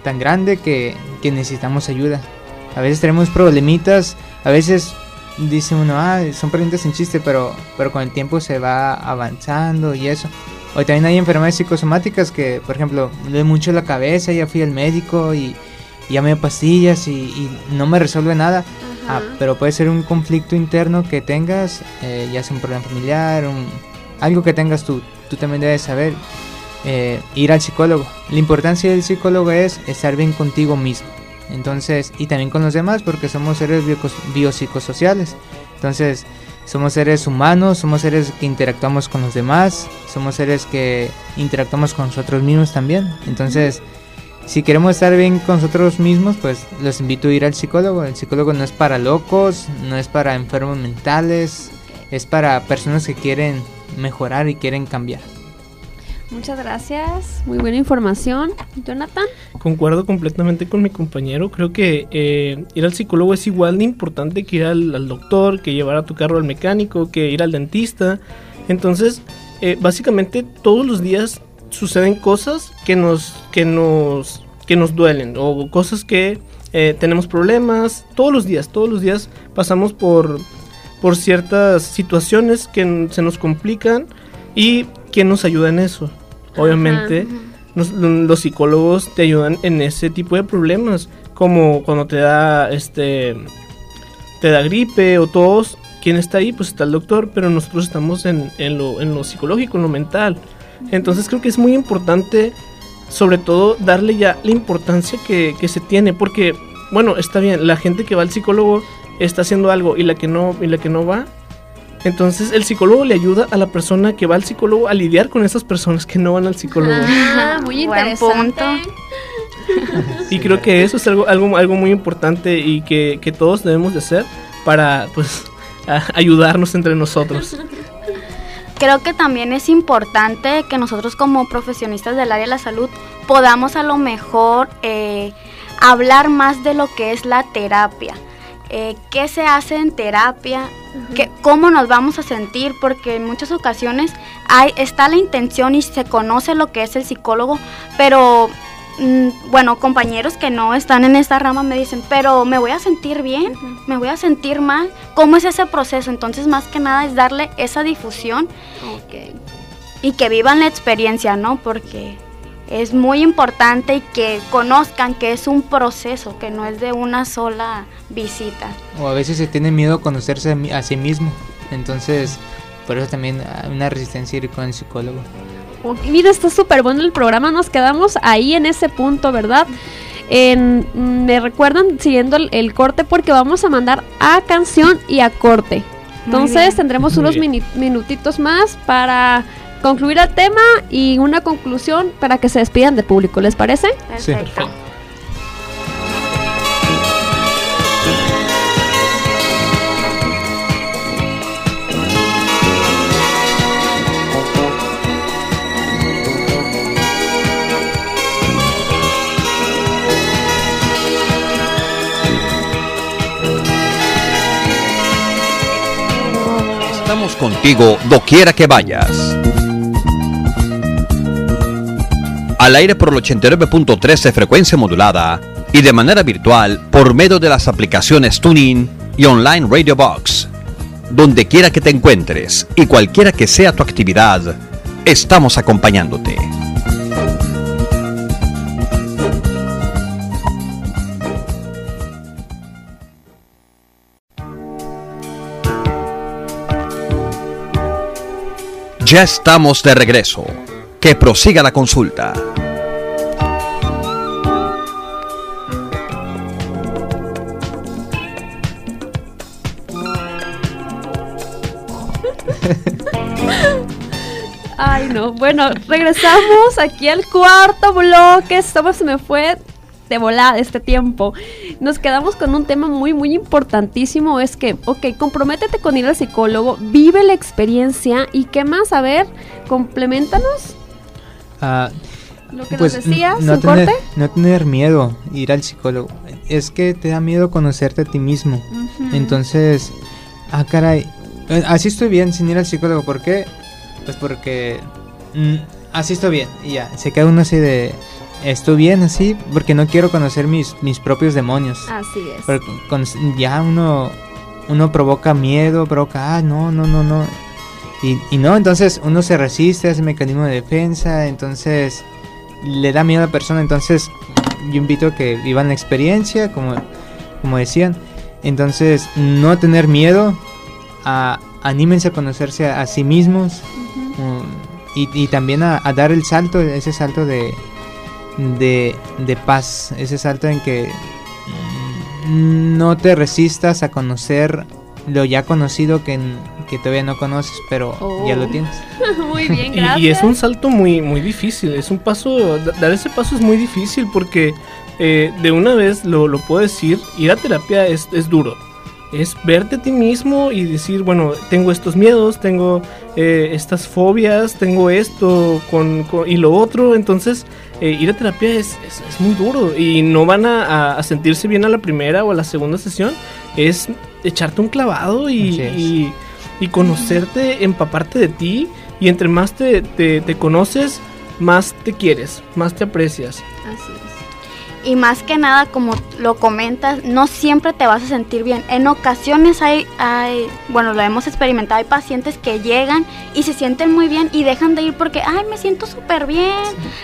tan grande que, que necesitamos ayuda. A veces tenemos problemitas, a veces dice uno, ah, son problemitas en chiste, pero, pero con el tiempo se va avanzando y eso. O también hay enfermedades psicosomáticas que, por ejemplo, duele mucho la cabeza, ya fui al médico y, ya me pastillas y no me resuelve nada. Ah, pero puede ser un conflicto interno que tengas, eh, ya sea un problema familiar, algo que tengas tú, tú también debes saber. eh, ir al psicólogo. La importancia del psicólogo es estar bien contigo mismo. Entonces, y también con los demás, porque somos seres biopsicosociales. Entonces, somos seres humanos, somos seres que interactuamos con los demás, somos seres que interactuamos con nosotros mismos también. Entonces, si queremos estar bien con nosotros mismos, pues los invito a ir al psicólogo. El psicólogo no es para locos, no es para enfermos mentales, es para personas que quieren mejorar y quieren cambiar. Muchas gracias. Muy buena información. Jonathan. Concuerdo completamente con mi compañero. Creo que eh, ir al psicólogo es igual de importante que ir al, al doctor, que llevar a tu carro al mecánico, que ir al dentista. Entonces, eh, básicamente todos los días suceden cosas que nos, que nos, que nos duelen o cosas que eh, tenemos problemas. Todos los días, todos los días pasamos por, por ciertas situaciones que se nos complican y ¿quién nos ayuda en eso? Obviamente nos- los psicólogos te ayudan en ese tipo de problemas, como cuando te da este te da gripe o tos, ¿quién está ahí? Pues está el doctor, pero nosotros estamos en, en lo, en lo psicológico, en lo mental. Entonces creo que es muy importante, sobre todo, darle ya la importancia que, que se tiene, porque, bueno, está bien, la gente que va al psicólogo está haciendo algo y la que no, y la que no va, entonces el psicólogo le ayuda a la persona que va al psicólogo a lidiar con esas personas que no van al psicólogo. Ah, <laughs> muy interesante. <laughs> Y creo que eso es algo, algo, algo muy importante y que, que todos debemos de hacer para pues ayudarnos entre nosotros. <laughs> Creo que también es importante que nosotros como profesionistas del área de la salud podamos a lo mejor eh, hablar más de lo que es la terapia. Eh, ¿Qué se hace en terapia? ¿Qué- ¿Cómo nos vamos a sentir? Porque en muchas ocasiones hay, está la intención y se conoce lo que es el psicólogo, pero bueno, compañeros que no están en esta rama me dicen, pero me voy a sentir bien, me voy a sentir mal. ¿Cómo es ese proceso? Entonces, más que nada es darle esa difusión y que vivan la experiencia, ¿no? Porque es muy importante y que conozcan que es un proceso, que no es de una sola visita. O a veces se tiene miedo a conocerse a, mi- a sí mismo. Entonces, por eso también hay una resistencia a ir con el psicólogo. Mira, está súper bueno el programa. Nos quedamos ahí en ese punto, ¿verdad? En- mm, me recuerdan siguiendo el, el corte porque vamos a mandar a canción y a corte. Entonces tendremos Muy unos mini- minutitos más para concluir el tema y una conclusión para que se despidan del público. ¿Les parece? Sí. Perfecto. Contigo doquiera que vayas. Al aire por el 89.3 de frecuencia modulada y de manera virtual por medio de las aplicaciones Tuning y Online Radio Box. Donde quiera que te encuentres y cualquiera que sea tu actividad, estamos acompañándote. Ya estamos de regreso. Que prosiga la consulta. Ay, no. Bueno, regresamos aquí al cuarto bloque. Estamos, se me fue de volada este tiempo. Nos quedamos con un tema muy, muy importantísimo. Es que, ok, comprométete con ir al psicólogo, vive la experiencia y qué más, a ver, complementanos. Ah, Lo que pues, nos decías, n- no tener, corte. no tener miedo ir al psicólogo. Es que te da miedo conocerte a ti mismo. Entonces, ah, caray, eh, así estoy bien sin ir al psicólogo. ¿Por qué? Pues porque mm, así estoy bien. Y ya, se queda uno así de, estoy bien así porque no quiero conocer mis, mis propios demonios. Así es. Porque con- ya uno, uno provoca miedo, provoca, ah, no, no, no, no. Y, y no, entonces uno se resiste, hace mecanismo de defensa, entonces le da miedo a la persona. Entonces yo invito a que vivan la experiencia, como, como decían. Entonces no tener miedo, a, anímense a conocerse a, a sí mismos um, y, y también a, a dar el salto, ese salto de, de, de paz, ese salto en que no te resistas a conocer lo ya conocido que, que todavía no conoces, pero ya lo Oh. tienes. <laughs> Muy bien, Y- gracias. Y, es un salto muy, muy difícil, es un paso, da- dar ese paso es muy difícil porque eh, de una vez lo, lo puedo decir, ir a terapia es, es duro. Es verte a ti mismo y decir, bueno, tengo estos miedos, tengo eh, estas fobias, tengo esto con, con- y lo otro. Entonces, eh, ir a terapia es, es- es muy duro y no van a, a- a sentirse bien a la primera o a la segunda sesión. Es echarte un clavado y- y conocerte, empaparte de ti. Y entre más te, te- te conoces, más te quieres, más te aprecias. Así es. Y más que nada, como lo comentas, no siempre te vas a sentir bien. En ocasiones hay, hay, bueno, lo hemos experimentado, hay pacientes que llegan y se sienten muy bien y dejan de ir porque, ay, me siento súper bien,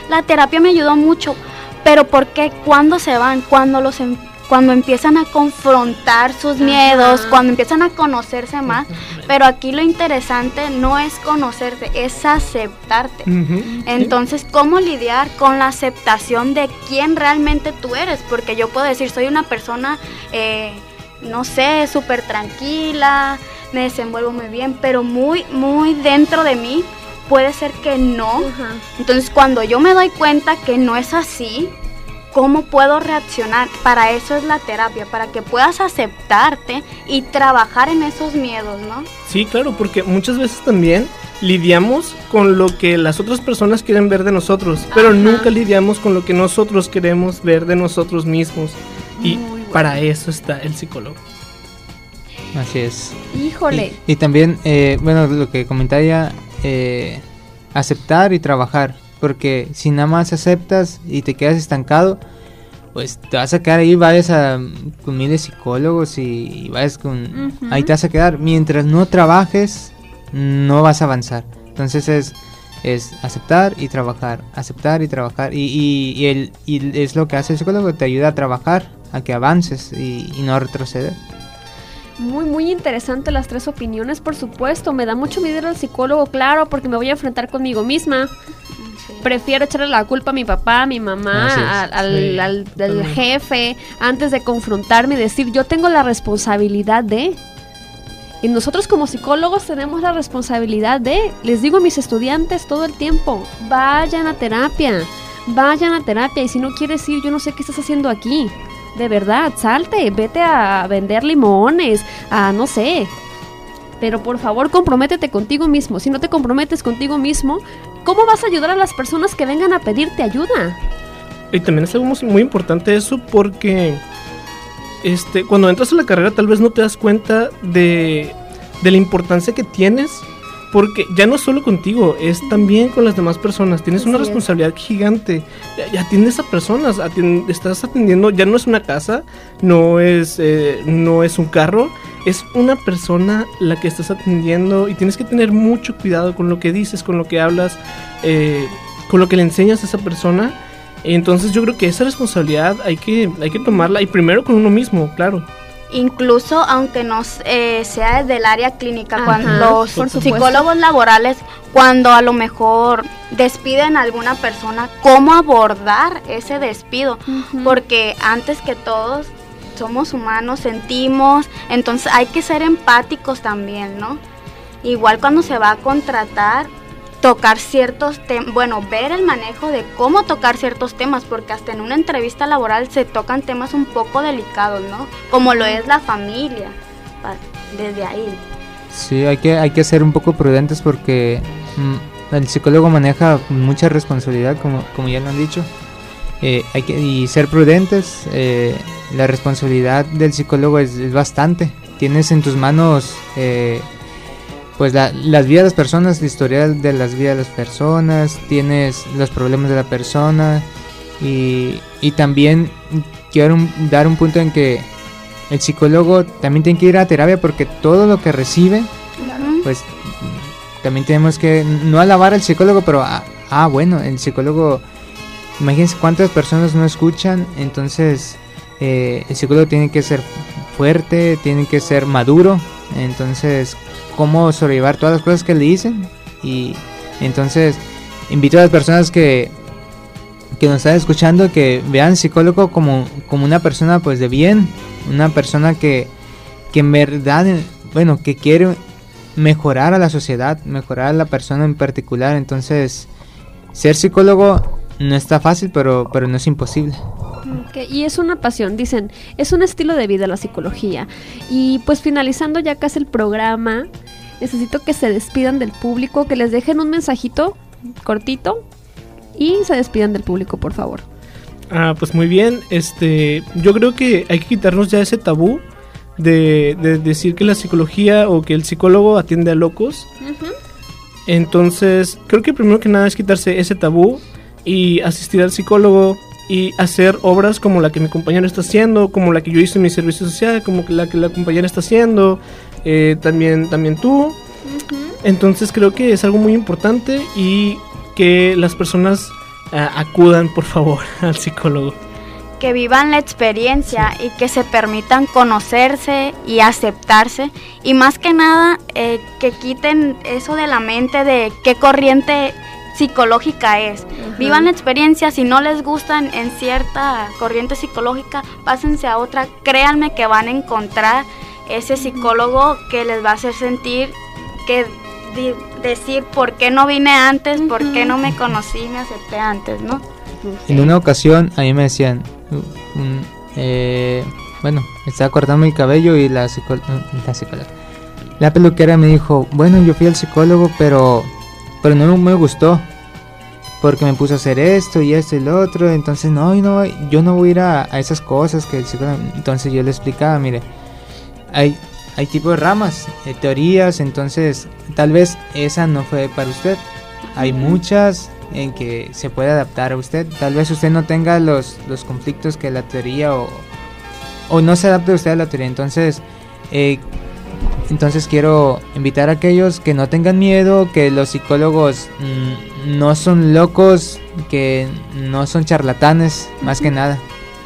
la terapia me ayudó mucho. Pero ¿por qué? ¿Cuándo se van? Cuando los em- cuando empiezan a confrontar sus Ajá. miedos, cuando empiezan a conocerse más. Pero aquí lo interesante no es conocerte, es aceptarte. Entonces, ¿cómo lidiar con la aceptación de quién realmente tú eres? Porque yo puedo decir, soy una persona, eh, no sé, súper tranquila, me desenvuelvo muy bien, pero muy, muy dentro de mí puede ser que no. Entonces, cuando yo me doy cuenta que no es así, ¿cómo puedo reaccionar? Para eso es la terapia, para que puedas aceptarte y trabajar en esos miedos, ¿no? Sí, claro, porque muchas veces también lidiamos con lo que las otras personas quieren ver de nosotros, pero Ajá. nunca lidiamos con lo que nosotros queremos ver de nosotros mismos. Y bueno. para eso está el psicólogo. Así es. Híjole. Y, y también, eh, bueno, lo que comentaría, eh, aceptar y trabajar. Porque si nada más aceptas y te quedas estancado, pues te vas a quedar ahí, vayas a, con miles de psicólogos y, y vayas con... Ahí te vas a quedar. Mientras no trabajes, no vas a avanzar. Entonces es, es aceptar y trabajar, aceptar y trabajar. Y, y, y el, y es lo que hace el psicólogo, te ayuda a trabajar, a que avances y, y no retroceder. Muy, muy interesante las tres opiniones, por supuesto. Me da mucho miedo ir al psicólogo, claro, porque me voy a enfrentar conmigo misma. Prefiero echarle la culpa a mi papá, a mi mamá, al, Sí, al- al totalmente. jefe, antes de confrontarme y decir, yo tengo la responsabilidad de... Y nosotros como psicólogos tenemos la responsabilidad de, les digo a mis estudiantes todo el tiempo, vayan a terapia, vayan a terapia y si no quieres ir, yo no sé qué estás haciendo aquí. De verdad, salte, vete a vender limones, a no sé. Pero por favor, comprométete contigo mismo. Si no te comprometes contigo mismo, ¿cómo vas a ayudar a las personas que vengan a pedirte ayuda? Y también es algo muy- importante eso porque este, cuando entras a la carrera tal vez no te das cuenta de, de la importancia que tienes. Porque ya no es solo contigo, es también con las demás personas. Tienes una es. responsabilidad gigante. Atiendes a personas, estás atendiendo, ya no es una casa, no es, eh, no es un carro, es una persona la que estás atendiendo y tienes que tener mucho cuidado con lo que dices, con lo que hablas, eh, con lo que le enseñas a esa persona. Entonces yo creo que esa responsabilidad hay que, hay que tomarla y primero con uno mismo, claro. Incluso aunque no eh, sea del área clínica, Ajá, cuando los psicólogos laborales, cuando a lo mejor despiden a alguna persona, cómo abordar ese despido, porque antes que todos somos humanos, sentimos, entonces hay que ser empáticos también, ¿no? Igual cuando se va a contratar, tocar ciertos temas, bueno, ver el manejo de cómo tocar ciertos temas, porque hasta en una entrevista laboral se tocan temas un poco delicados, ¿no? Como lo es la familia, desde ahí. Sí, hay que, hay que ser un poco prudentes porque mm, el psicólogo maneja mucha responsabilidad, como, como ya lo han dicho. Eh, hay que y ser prudentes. Eh, la responsabilidad del psicólogo es, bastante. Tienes en tus manos eh, pues las vidas de las personas, el historial de las vidas de las personas, tienes los problemas de la persona y, y también quiero dar un punto en que el psicólogo también tiene que ir a terapia porque todo lo que recibe, pues también tenemos que no alabar al psicólogo, pero ah, ah, bueno, el psicólogo, imagínense cuántas personas no escuchan, entonces eh, el psicólogo tiene que ser fuerte, tiene que ser maduro, entonces cómo sobrellevar todas las cosas que le dicen y entonces invito a las personas que que nos están escuchando que vean psicólogo como, como una persona pues de bien, una persona que, que en verdad, bueno, que quiere mejorar a la sociedad, mejorar a la persona en particular. Entonces, ser psicólogo no está fácil, pero, pero no es imposible. Y es una pasión, dicen, es un estilo de vida la psicología. Y pues finalizando ya casi el programa, necesito que se despidan del público, que les dejen un mensajito cortito y se despidan del público, por favor. Ah, pues muy bien. Este, yo creo que hay que quitarnos ya ese tabú de, decir que la psicología o que el psicólogo atiende a locos. Entonces, creo que primero que nada es quitarse ese tabú y asistir al psicólogo y hacer obras como la que mi compañero está haciendo, como la que yo hice en mi servicio social, como la que la compañera está haciendo, eh, también, también tú. Entonces creo que es algo muy importante y que las personas acudan por favor <laughs> al psicólogo. Que vivan la experiencia y que se permitan conocerse y aceptarse. Y más que nada, eh, que quiten eso de la mente de qué corriente psicológica es. Vivan la experiencia, si no les gustan en cierta corriente psicológica, pásense a otra. Créanme que van a encontrar ese psicólogo que les va a hacer sentir que decir por qué no vine antes, por qué no me conocí, me acepté antes, ¿no? En una ocasión a mí me decían, eh, bueno, estaba cortando mi cabello y la, la psicóloga, la peluquera me dijo, bueno, yo fui al psicólogo, pero, pero no me gustó, porque me puso a hacer esto y esto y lo otro, entonces no, no yo no voy a ir a, a esas cosas que el entonces yo le explicaba, mire, hay hay tipos de ramas, de teorías, entonces tal vez esa no fue para usted. Hay muchas en que se puede adaptar a usted. Tal vez usted no tenga los, los conflictos que la teoría o, o no se adapte usted a la teoría. Entonces, eh, entonces quiero invitar a aquellos que no tengan miedo, que los psicólogos mm, no son locos, que no son charlatanes, más que nada.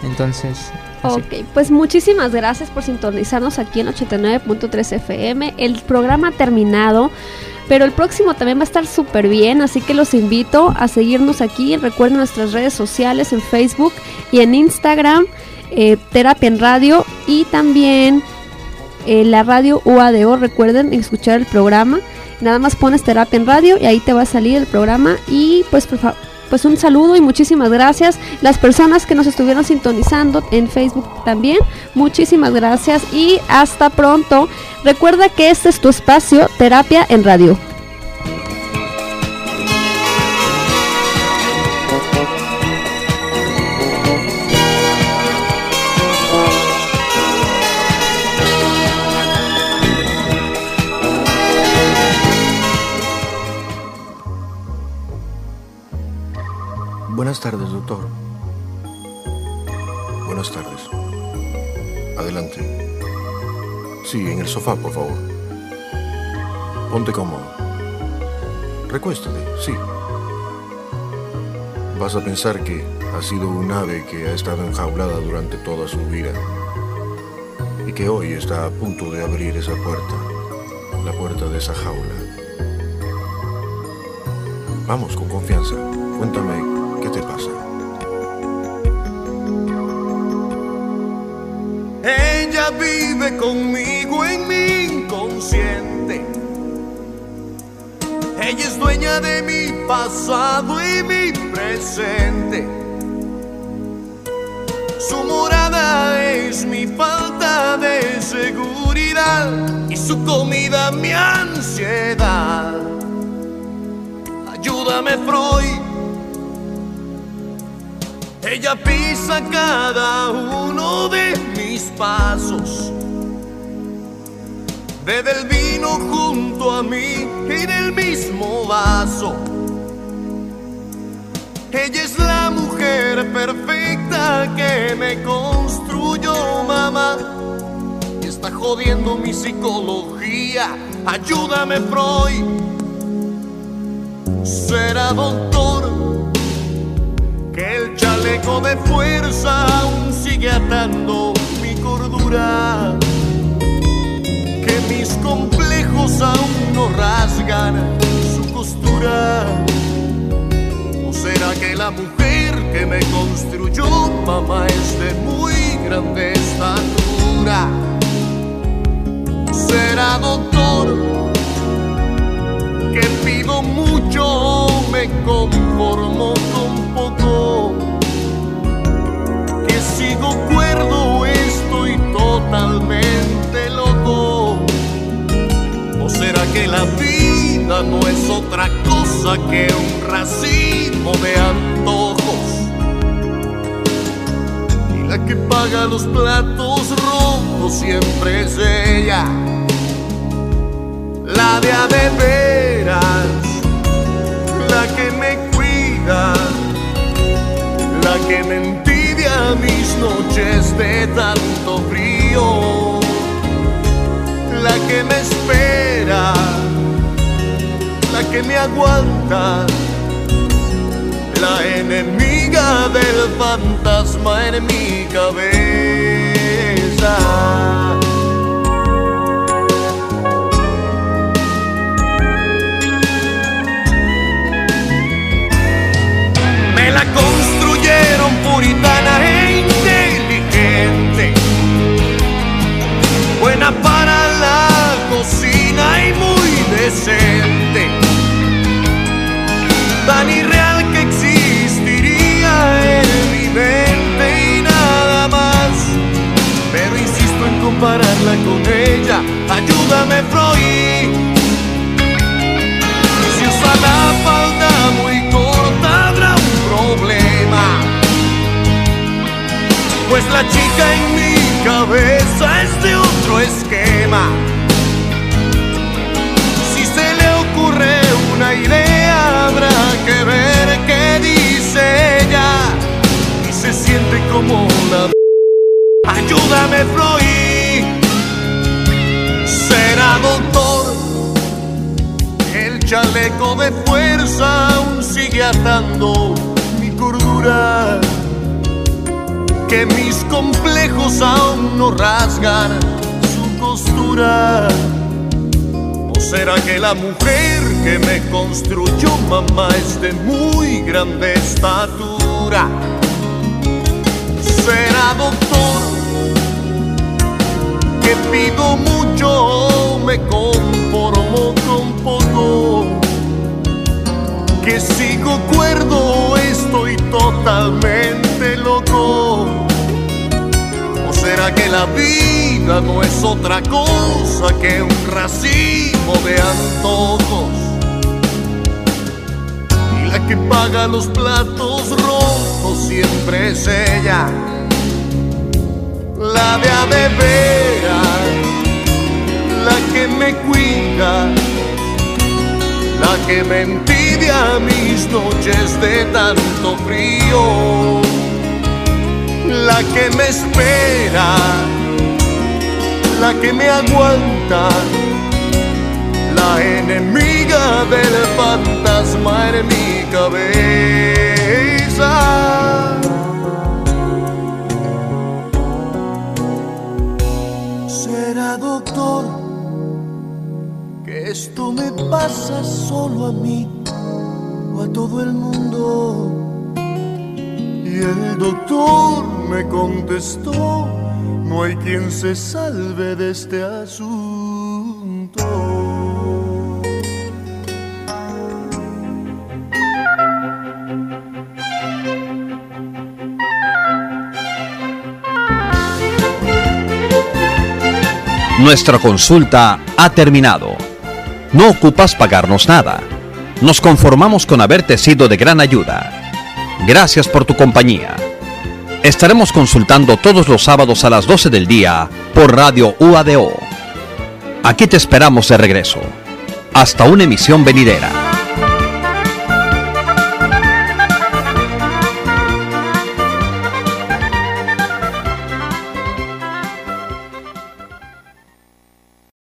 Entonces, Ok, pues muchísimas gracias por sintonizarnos aquí en 89.3 FM. El programa ha terminado, pero el próximo también va a estar súper bien, así que los invito a seguirnos aquí. Recuerden nuestras redes sociales en Facebook y en Instagram, eh, Terapia en Radio y también eh, la radio UADO. Recuerden escuchar el programa. Nada más pones Terapia en Radio y ahí te va a salir el programa. Y pues por favor pues un saludo y muchísimas gracias. Las personas que nos estuvieron sintonizando en Facebook también, muchísimas gracias y hasta pronto. Recuerda que este es tu espacio, Terapia en Radio. Buenas tardes, doctor. Buenas tardes. Adelante. Sí, en el sofá, por favor. Ponte cómodo. Recuéstate, sí. Vas a pensar que ha sido un ave que ha estado enjaulada durante toda su vida y que hoy está a punto de abrir esa puerta, la puerta de esa jaula. Vamos, con confianza. Cuéntame ¿Qué te pasa? Ella vive conmigo en mi inconsciente. Ella es dueña de mi pasado y mi presente. Su morada es mi falta de seguridad y su comida mi ansiedad. Ayúdame, Freud. Ella pisa cada uno de mis pasos. Bebe el vino junto a mí en el mismo vaso. Ella es la mujer perfecta que me construyó, mamá. Y está jodiendo mi psicología. Ayúdame, Freud. Será doctor que el chaleco de fuerza aún sigue atando mi cordura. Que mis complejos aún no rasgan su costura. ¿O será que la mujer que me construyó, mamá, es de muy grande estatura? Será doctor que pido mucho, me conformo con poco. Que sigo cuerdo, estoy totalmente loco. ¿O será que la vida no es otra cosa que un racimo de antojos? Y la que paga los platos rotos siempre es ella la de a la que me cuida, la que me envidia mis noches de tanto frío, la que me espera, la que me aguanta, la enemiga del fantasma en mi cabeza. La construyeron puritana e inteligente, buena para la cocina y muy decente, tan irreal que existiría en mi mente y nada más. Pero insisto en compararla con ella, ayúdame Freud. Pues la chica en mi cabeza es de otro esquema. Si se le ocurre una idea habrá que ver qué dice ella. Y se siente como la... Ayúdame Freud. Será doctor el chaleco de fuerza aún sigue atando mi cordura. Que mis complejos aún no rasgan su costura. ¿O será que la mujer que me construyó mamá es de muy grande estatura? Será doctor que pido mucho, me conformo con poco. Que sigo cuerdo, estoy totalmente loco. ¿O será que la vida no es otra cosa que un racimo de antojos? Y la que paga los platos rojos siempre es ella la de a la que me cuida, la que me envidia mis noches de tanto frío, la que me espera, la que me aguanta, la enemiga del fantasma en mi cabeza. Esto me pasa solo a mí o a todo el mundo. Y el doctor me contestó, no hay quien se salve de este asunto. Nuestra consulta ha terminado. No ocupas pagarnos nada. Nos conformamos con haberte sido de gran ayuda. Gracias por tu compañía. Estaremos consultando todos los sábados a las 12 del día por Radio UADO. Aquí te esperamos de regreso. Hasta una emisión venidera.